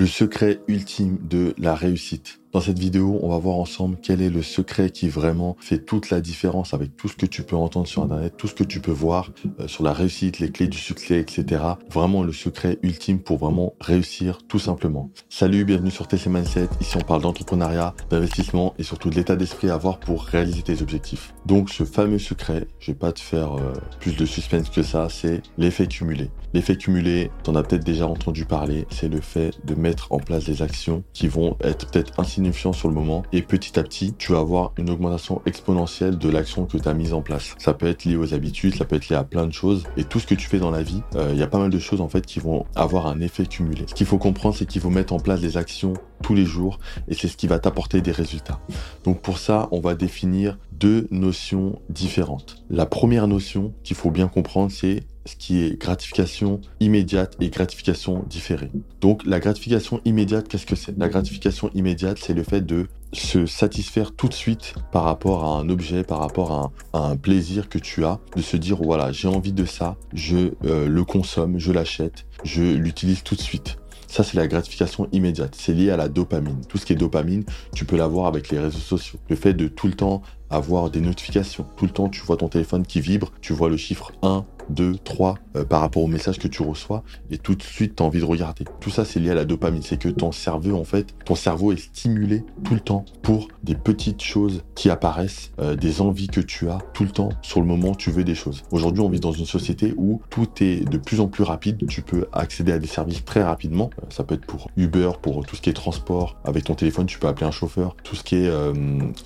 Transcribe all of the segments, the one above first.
Le secret ultime de la réussite. Dans cette vidéo, on va voir ensemble quel est le secret qui vraiment fait toute la différence avec tout ce que tu peux entendre sur Internet, tout ce que tu peux voir euh, sur la réussite, les clés du succès, etc. Vraiment le secret ultime pour vraiment réussir tout simplement. Salut, bienvenue sur TC Mindset. Ici, on parle d'entrepreneuriat, d'investissement et surtout de l'état d'esprit à avoir pour réaliser tes objectifs. Donc, ce fameux secret, je vais pas te faire euh, plus de suspense que ça, c'est l'effet cumulé. L'effet cumulé, t'en as peut-être déjà entendu parler, c'est le fait de mettre en place des actions qui vont être peut-être ainsi sur le moment et petit à petit, tu vas avoir une augmentation exponentielle de l'action que tu as mise en place. Ça peut être lié aux habitudes, ça peut être lié à plein de choses et tout ce que tu fais dans la vie, il euh, y a pas mal de choses en fait qui vont avoir un effet cumulé. Ce qu'il faut comprendre, c'est qu'il faut mettre en place des actions tous les jours et c'est ce qui va t'apporter des résultats. Donc pour ça, on va définir deux notions différentes. La première notion qu'il faut bien comprendre, c'est ce qui est gratification immédiate et gratification différée. Donc la gratification immédiate, qu'est-ce que c'est? La gratification immédiate, c'est le fait de se satisfaire tout de suite par rapport à un objet, par rapport à un, plaisir que tu as, de se dire voilà, j'ai envie de ça, je euh, le consomme, je l'achète, je l'utilise tout de suite. Ça, c'est la gratification immédiate. C'est lié à la dopamine. Tout ce qui est dopamine, tu peux l'avoir avec les réseaux sociaux. Le fait de tout le temps avoir des notifications. Tout le temps, tu vois ton téléphone qui vibre, tu vois le chiffre 1, 2, 3 par rapport au message que tu reçois et tout de suite tu as envie de regarder. Tout ça c'est lié à la dopamine, c'est que ton cerveau en fait, ton cerveau est stimulé tout le temps pour des petites choses qui apparaissent, euh, des envies que tu as tout le temps sur le moment tu veux des choses. Aujourd'hui, on vit dans une société où tout est de plus en plus rapide, tu peux accéder à des services très rapidement. Euh, ça peut être pour Uber, pour tout ce qui est transport, avec ton téléphone, tu peux appeler un chauffeur, tout ce qui est euh,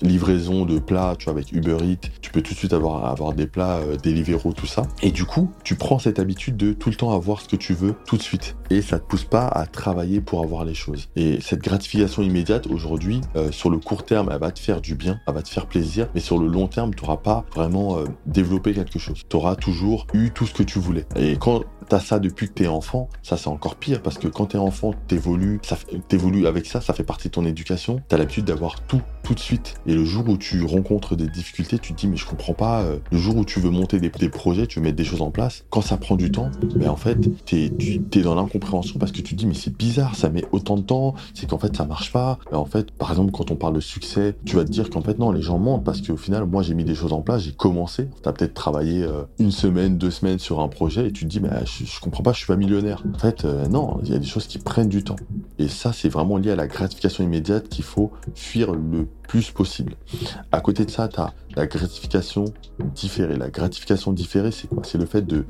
livraison de plats, tu vois avec Uber Eats, tu peux tout de suite avoir avoir des plats Deliveroo tout ça. Et du coup tu prends cette habitude de tout le temps avoir ce que tu veux tout de suite. Et ça te pousse pas à travailler pour avoir les choses. Et cette gratification immédiate, aujourd'hui, euh, sur le court terme, elle va te faire du bien, elle va te faire plaisir. Mais sur le long terme, tu n'auras pas vraiment euh, développé quelque chose. Tu auras toujours eu tout ce que tu voulais. Et quand t'as ça depuis que t'es enfant, ça c'est encore pire parce que quand t'es enfant, t'évolues, t'évolues avec ça, ça fait partie de ton éducation. T'as l'habitude d'avoir tout tout de suite. Et le jour où tu rencontres des difficultés, tu te dis mais je comprends pas. Euh, le jour où tu veux monter des, projets, tu veux mettre des choses en place, quand ça prend du temps, ben en fait t'es es dans l'incompréhension parce que tu te dis mais c'est bizarre, ça met autant de temps, c'est qu'en fait ça marche pas. Ben, en fait, par exemple quand on parle de succès, tu vas te dire qu'en fait non les gens mentent parce qu'au final moi j'ai mis des choses en place, j'ai commencé. T'as peut-être travaillé euh, une semaine, deux semaines sur un projet et tu te dis mais je, comprends pas, je suis pas millionnaire. En fait, euh, non, il y a des choses qui prennent du temps. Et ça, c'est vraiment lié à la gratification immédiate qu'il faut fuir le plus possible. À côté de ça, tu as la gratification différée. La gratification différée, c'est quoi? C'est le fait de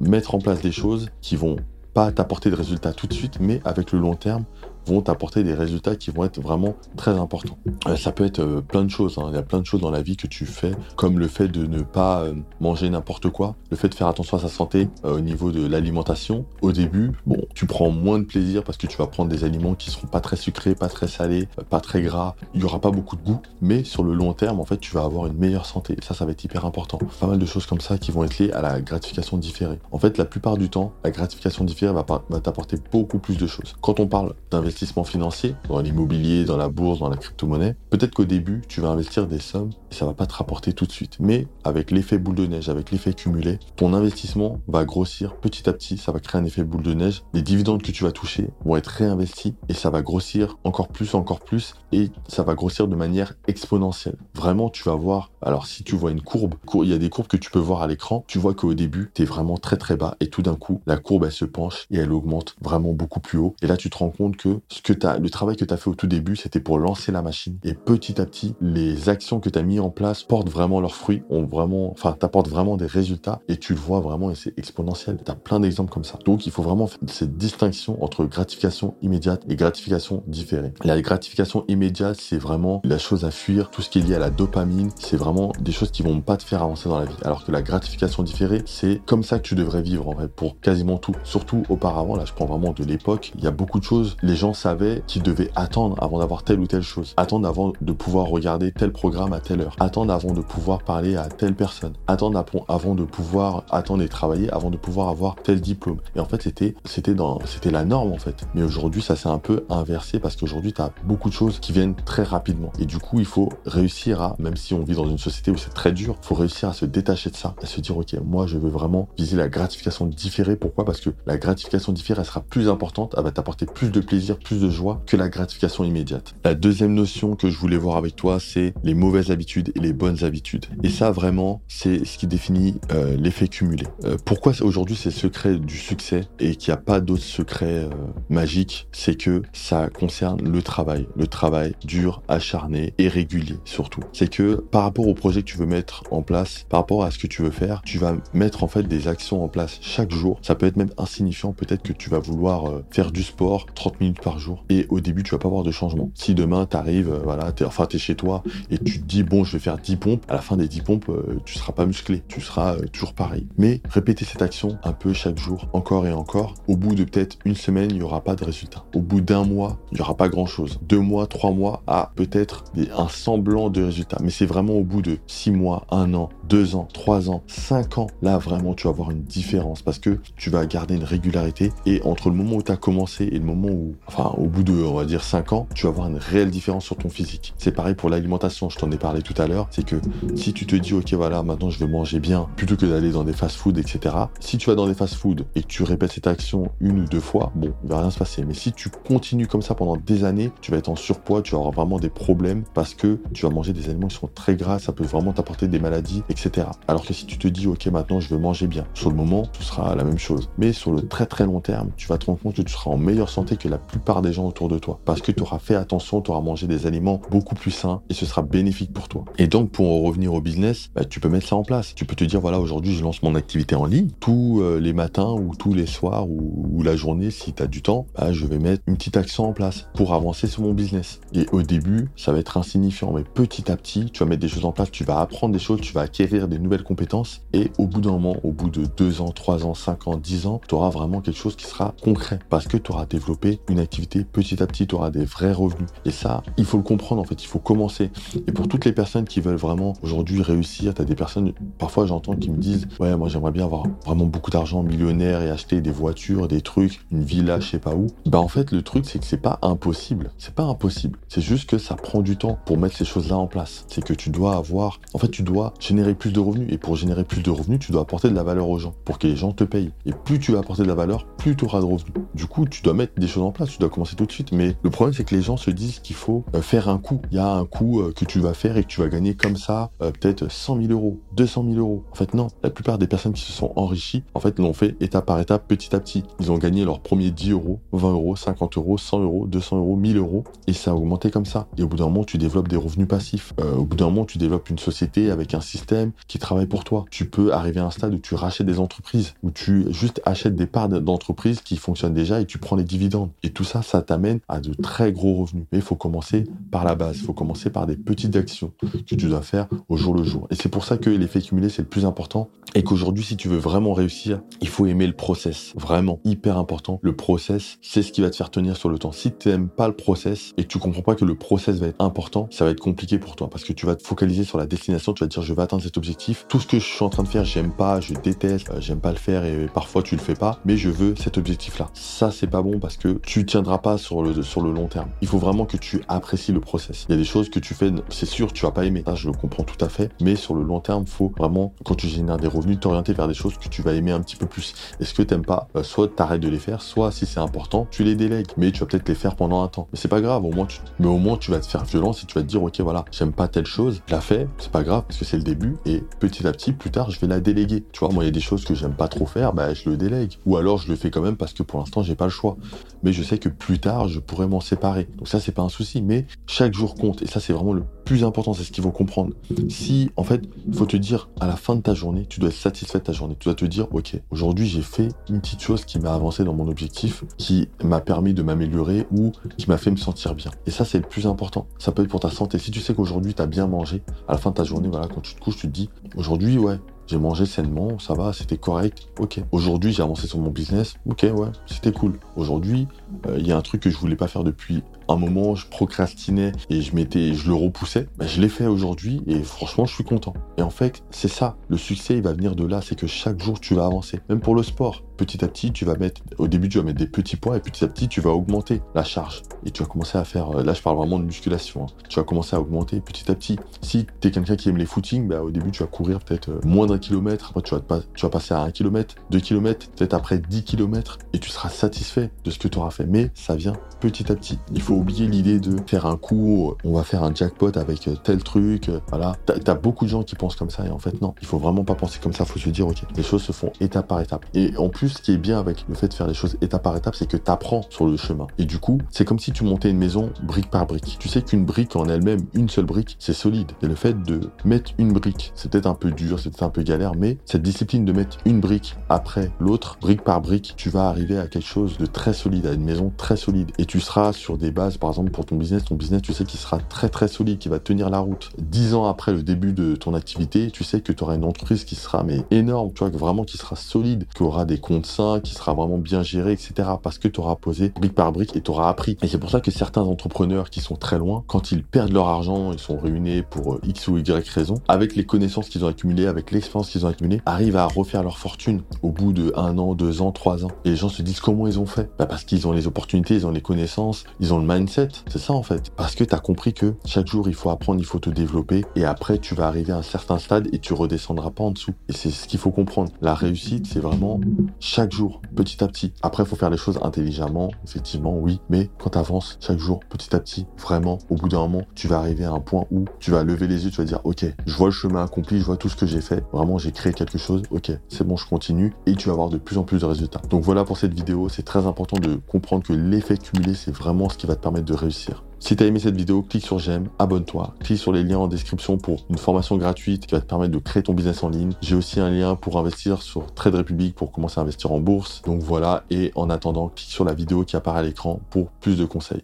mettre en place des choses qui vont pas t'apporter de résultats tout de suite, mais avec le long terme, vont t'apporter des résultats qui vont être vraiment très importants. Euh, ça peut être euh, plein de choses. Hein. Il y a plein de choses dans la vie que tu fais, comme le fait de ne pas euh, manger n'importe quoi, le fait de faire attention à sa santé au niveau de l'alimentation. Au début, bon, tu prends moins de plaisir parce que tu vas prendre des aliments qui seront pas très sucrés, pas très salés, pas très gras. Il y aura pas beaucoup de goût, mais sur le long terme, en fait, tu vas avoir une meilleure santé. Ça, ça va être hyper important. Pas mal de choses comme ça qui vont être liées à la gratification différée. En fait, la plupart du temps, la gratification différée va t'apporter beaucoup plus de choses. Quand on parle d'investissement financier, dans l'immobilier, dans la bourse, dans la crypto-monnaie, peut-être qu'au début, tu vas investir des sommes et ça va pas te rapporter tout de suite. Mais avec l'effet boule de neige, avec l'effet cumulé, ton investissement va grossir petit à petit, ça va créer un effet boule de neige. Les dividendes que tu vas toucher vont être réinvestis et ça va grossir encore plus, encore plus et ça va grossir de manière exponentielle. Vraiment, tu vas voir, alors si tu vois une courbe, il y a des courbes que tu peux voir à l'écran, tu vois qu'au début, tu es vraiment très très bas et tout d'un coup, la courbe elle se penche et elle augmente vraiment beaucoup plus haut. Et là, tu te rends compte que ce que as, le travail que tu as fait au tout début, c'était pour lancer la machine. Et petit à petit, les actions que tu as mis en place portent vraiment leurs fruits, ont vraiment, enfin, t'apportent vraiment des résultats et tu le vois vraiment et c'est exponentiel. Tu as plein d'exemples comme ça. Donc, il faut vraiment faire cette distinction entre gratification immédiate et gratification différée. La gratification immédiate, c'est vraiment la chose à fuir, tout ce qui est lié à la dopamine, c'est vraiment des choses qui vont pas te faire avancer dans la vie. Alors que la gratification différée, c'est comme ça que tu devrais vivre en vrai pour quasiment tout. Surtout auparavant, là, je prends vraiment de l'époque, il y a beaucoup de choses, les gens savaient qu'ils devaient attendre avant d'avoir telle ou telle chose, attendre avant de pouvoir regarder tel programme à telle heure, attendre avant de pouvoir parler à telle personne, attendre avant de pouvoir attendre et travailler avant de pouvoir avoir tel diplôme. Et en fait, c'était dans c'était la norme en fait. Mais aujourd'hui, ça s'est un peu inversé parce qu'aujourd'hui, tu as beaucoup de choses qui viennent très rapidement. Et du coup, il faut réussir à, même si on vit dans une société où c'est très dur, faut réussir à se détacher de ça, à se dire, ok, moi, je veux vraiment viser la gratification différée. Pourquoi? Parce que la gratification différée, elle sera plus importante, elle va t'apporter plus de plaisir, plus de joie que la gratification immédiate. La deuxième notion que je voulais voir avec toi, c'est les mauvaises habitudes et les bonnes habitudes. Et ça, vraiment, c'est ce qui définit euh, l'effet cumulé. Euh, pourquoi aujourd'hui c'est secret du succès et qu'il n'y a pas d'autres secrets euh, magiques, c'est que ça concerne le travail. Le travail dur, acharné et régulier surtout. C'est que par rapport au projet que tu veux mettre en place, par rapport à ce que tu veux faire, tu vas mettre en fait des actions en place chaque jour. Ça peut être même insignifiant, peut-être que tu vas vouloir faire du sport 30 minutes par jour et au début tu vas pas avoir de changement. Si demain tu arrives, voilà, es, enfin es chez toi et tu te dis bon je vais faire 10 pompes, à la fin des 10 pompes tu seras pas musclé, tu seras toujours pareil. Mais répéter cette action un peu chaque jour, encore et encore, au bout de peut-être une semaine, il n'y aura pas de résultat. Au bout d'un mois, il n'y aura pas grand-chose. Deux mois, trois mois, à peut-être un semblant de résultat. Mais c'est vraiment au bout de six mois, un an, deux ans, trois ans, cinq ans, là vraiment tu vas voir une différence parce que tu vas garder une régularité et entre le moment où tu as commencé et le moment où, enfin au bout de, on va dire cinq ans, tu vas voir une réelle différence sur ton physique. C'est pareil pour l'alimentation, je t'en ai parlé tout à l'heure, c'est que si tu te dis ok voilà maintenant je vais manger bien plutôt que d'aller dans des fast-food etc. Si tu vas dans des fast-food et tu répètes cette action une ou deux fois, bon, il va rien se passer. Mais si tu continues comme ça pendant des années, tu vas être en surpoids, tu vas avoir vraiment des problèmes parce que tu vas manger des aliments qui sont très gras, ça peut vraiment t'apporter des maladies, etc. Alors que si tu te dis, ok, maintenant je veux manger bien, sur le moment, tout sera la même chose. Mais sur le très très long terme, tu vas te rendre compte que tu seras en meilleure santé que la plupart des gens autour de toi parce que tu auras fait attention, tu auras mangé des aliments beaucoup plus sains et ce sera bénéfique pour toi. Et donc, pour en revenir au business, bah, tu peux mettre ça en place. Tu peux te dire, voilà, aujourd'hui, je lance mon activité en ligne. Tous euh, les matins ou tous les soirs ou, la journée, si tu as du temps, bah, je vais mettre une petite action en place pour avancer sur mon business. Et au début, ça va être insignifiant, mais petit à petit, tu vas mettre des choses en place, tu vas apprendre des choses, tu vas acquérir des nouvelles compétences. Et au bout d'un moment, au bout de deux ans, trois ans, cinq ans, dix ans, tu auras vraiment quelque chose qui sera concret parce que tu auras développé une activité petit à petit, tu auras des vrais revenus. Et ça, il faut le comprendre en fait, il faut commencer. Et pour toutes les personnes qui veulent vraiment aujourd'hui réussir, tu as des personnes, parfois j'entends qui me disent, ouais, moi j'aimerais bien avoir vraiment beaucoup d'argent, millionnaire et acheter des voitures, des trucs, une villa, je sais pas où. Bah en fait, le truc c'est que c'est pas impossible. C'est pas impossible. C'est juste que ça prend du temps pour mettre ces choses-là en place. C'est que tu dois avoir, en fait, tu dois générer plus de revenus. Et pour générer plus de revenus, tu dois apporter de la valeur aux gens pour que les gens te payent. Et plus tu vas apporter de la valeur, plus tu auras de revenus. Du coup, tu dois mettre des choses en place. Tu dois commencer tout de suite. Mais le problème, c'est que les gens se disent qu'il faut euh, faire un coup. Il y a un coup euh, que tu vas faire et que tu vas gagner comme ça, euh, peut-être 100 000 euros, 200 000 euros. En fait, non. La plupart des personnes qui se sont enrichies, en fait, l'ont fait étape par étape, petit à petit. Ils ont gagné leur premier 10 euros, 20 euros, 50 euros, 100 euros, 200 euros, 1000 euros, et ça a augmenté comme ça. Et au bout d'un moment, tu développes des revenus passifs. Au bout d'un moment, tu développes une société avec un système qui travaille pour toi. Tu peux arriver à un stade où tu rachètes des entreprises, où tu juste achètes des parts d'entreprises qui fonctionnent déjà et tu prends les dividendes. Et tout ça, ça t'amène à de très gros revenus. Mais il faut commencer par la base. Il faut commencer par des petites actions que tu dois faire au jour le jour. Et c'est pour ça que l'effet cumulé, c'est le plus important. Et qu'aujourd'hui, si tu veux vraiment réussir, il faut aimer le process. Vraiment, hyper important. Le process, c'est ce qui va te faire tenir sur le temps. Si tu n'aimes pas le process et que tu comprends pas que le process va être important, ça va être compliqué pour toi parce que tu vas te focaliser sur la destination. Tu vas te dire, je vais atteindre cet objectif. Tout ce que je suis en train de faire, j'aime pas, je déteste, euh, j'aime pas le faire et parfois tu le fais pas, mais je veux cet objectif-là. Ça, c'est pas bon parce que tu tiendras pas sur le, sur le long terme. Il faut vraiment que tu apprécies le process. Il y a des choses que tu fais, c'est sûr, tu vas pas aimer. Ça, je le comprends tout à fait, mais sur le long terme, faut vraiment, quand tu génères des revenus, t'orienter vers des choses que tu vas aimer un petit peu plus. Est-ce que t'aimes pas, euh, soit t'arrêtes de les faire, soit si c'est important, tu les délègues. Mais tu vas peut-être les faire pendant un temps. Mais c'est pas grave, au moins tu... Mais au moins tu vas te faire violence et tu vas te dire, ok voilà, j'aime pas telle chose, je la fais, c'est pas grave parce que c'est le début et petit à petit, plus tard, je vais la déléguer. Tu vois, moi il y a des choses que j'aime pas trop faire, bah je le délègue. Ou alors je le fais quand même parce que pour l'instant j'ai pas le choix. Mais je sais que plus tard, je pourrais m'en séparer. Donc ça c'est pas un souci, mais chaque jour compte et ça c'est vraiment le plus important, c'est ce qu'il faut comprendre. Si, en fait, il faut te dire, à la fin de ta journée, tu dois être satisfait de ta journée. Tu dois te dire, ok, aujourd'hui j'ai fait une petite chose qui m'a avancé dans mon objectif, qui m'a permis de m'améliorer ou qui m'a fait me sentir bien. Et ça, c'est le plus important. Ça peut être pour ta santé. Si tu sais qu'aujourd'hui tu as bien mangé, à la fin de ta journée, voilà, quand tu te couches, tu te dis, aujourd'hui, ouais, J'ai mangé sainement, ça va, c'était correct. Ok. Aujourd'hui, j'ai avancé sur mon business. Ok, ouais, c'était cool. Aujourd'hui, euh, il y a un truc que je voulais pas faire depuis un moment, je procrastinais et je m'étais, je le repoussais. Ben, je l'ai fait aujourd'hui et franchement, je suis content. Et en fait, c'est ça. Le succès, il va venir de là. C'est que chaque jour, tu vas avancer. Même pour le sport petit à petit, tu vas mettre, au début, tu vas mettre des petits poids et petit à petit, tu vas augmenter la charge. Et tu vas commencer à faire, euh, là, je parle vraiment de musculation. Hein. Tu vas commencer à augmenter petit à petit. Si tu es quelqu'un qui aime les footings, bah, au début, tu vas courir peut-être euh, moins d'un kilomètre. Après, tu vas, tu vas passer à un kilomètre, deux kilomètres, peut-être après 10 kilomètres et tu seras satisfait de ce que tu auras fait. Mais ça vient petit à petit. Il faut oublier l'idée de faire un coup, on va faire un jackpot avec euh, tel truc. Voilà. T'as as beaucoup de gens qui pensent comme ça et en fait, non. Il faut vraiment pas penser comme ça. Faut se dire, OK, les choses se font étape par étape. Et en plus, ce qui est bien avec le fait de faire les choses étape par étape, c'est que tu apprends sur le chemin. Et du coup, c'est comme si tu montais une maison brique par brique. Tu sais qu'une brique en elle-même, une seule brique, c'est solide. Et le fait de mettre une brique, c'est peut-être un peu dur, c'est peut-être un peu galère, mais cette discipline de mettre une brique après l'autre, brique par brique, tu vas arriver à quelque chose de très solide, à une maison très solide. Et tu seras sur des bases, par exemple, pour ton business, ton business, tu sais qu'il sera très très solide, qui va tenir la route. Dix ans après le début de ton activité, tu sais que tu auras une entreprise qui sera mais énorme, tu vois, vraiment qui sera solide, qui aura des comptes sains, qui sera vraiment bien géré, etc. Parce que tu auras posé brique par brique et tu auras appris. Et c'est pour ça que certains entrepreneurs qui sont très loin, quand ils perdent leur argent, ils sont ruinés pour euh, X ou Y raison, avec les connaissances qu'ils ont accumulées, avec l'expérience qu'ils ont accumulée, arrivent à refaire leur fortune au bout de un an, deux ans, trois ans. Et les gens se disent comment ils ont fait? Bah Parce qu'ils ont les opportunités, ils ont les connaissances, ils ont le mindset. C'est ça en fait. Parce que tu as compris que chaque jour, il faut apprendre, il faut te développer. Et après, tu vas arriver à un certain stade et tu redescendras pas en dessous. Et c'est ce qu'il faut comprendre. La réussite, c'est vraiment chaque jour petit à petit. Après, il faut faire les choses intelligemment, effectivement, oui, mais quand tu avances chaque jour, petit à petit, vraiment, au bout d'un moment, tu vas arriver à un point où tu vas lever les yeux, tu vas dire, ok, je vois le chemin accompli, je vois tout ce que j'ai fait, vraiment, j'ai créé quelque chose, ok, c'est bon, je continue, et tu vas avoir de plus en plus de résultats. Donc voilà pour cette vidéo, c'est très important de comprendre que l'effet cumulé, c'est vraiment ce qui va te de réussir. Si tu as aimé cette vidéo, clique sur j'aime, abonne-toi, clique sur les liens en description pour une formation gratuite qui va te permettre de créer ton business en ligne. J'ai aussi un lien pour investir sur Trade Republic pour commencer à investir en bourse. Donc voilà, et en attendant, clique sur la vidéo qui apparaît à l'écran pour plus de conseils.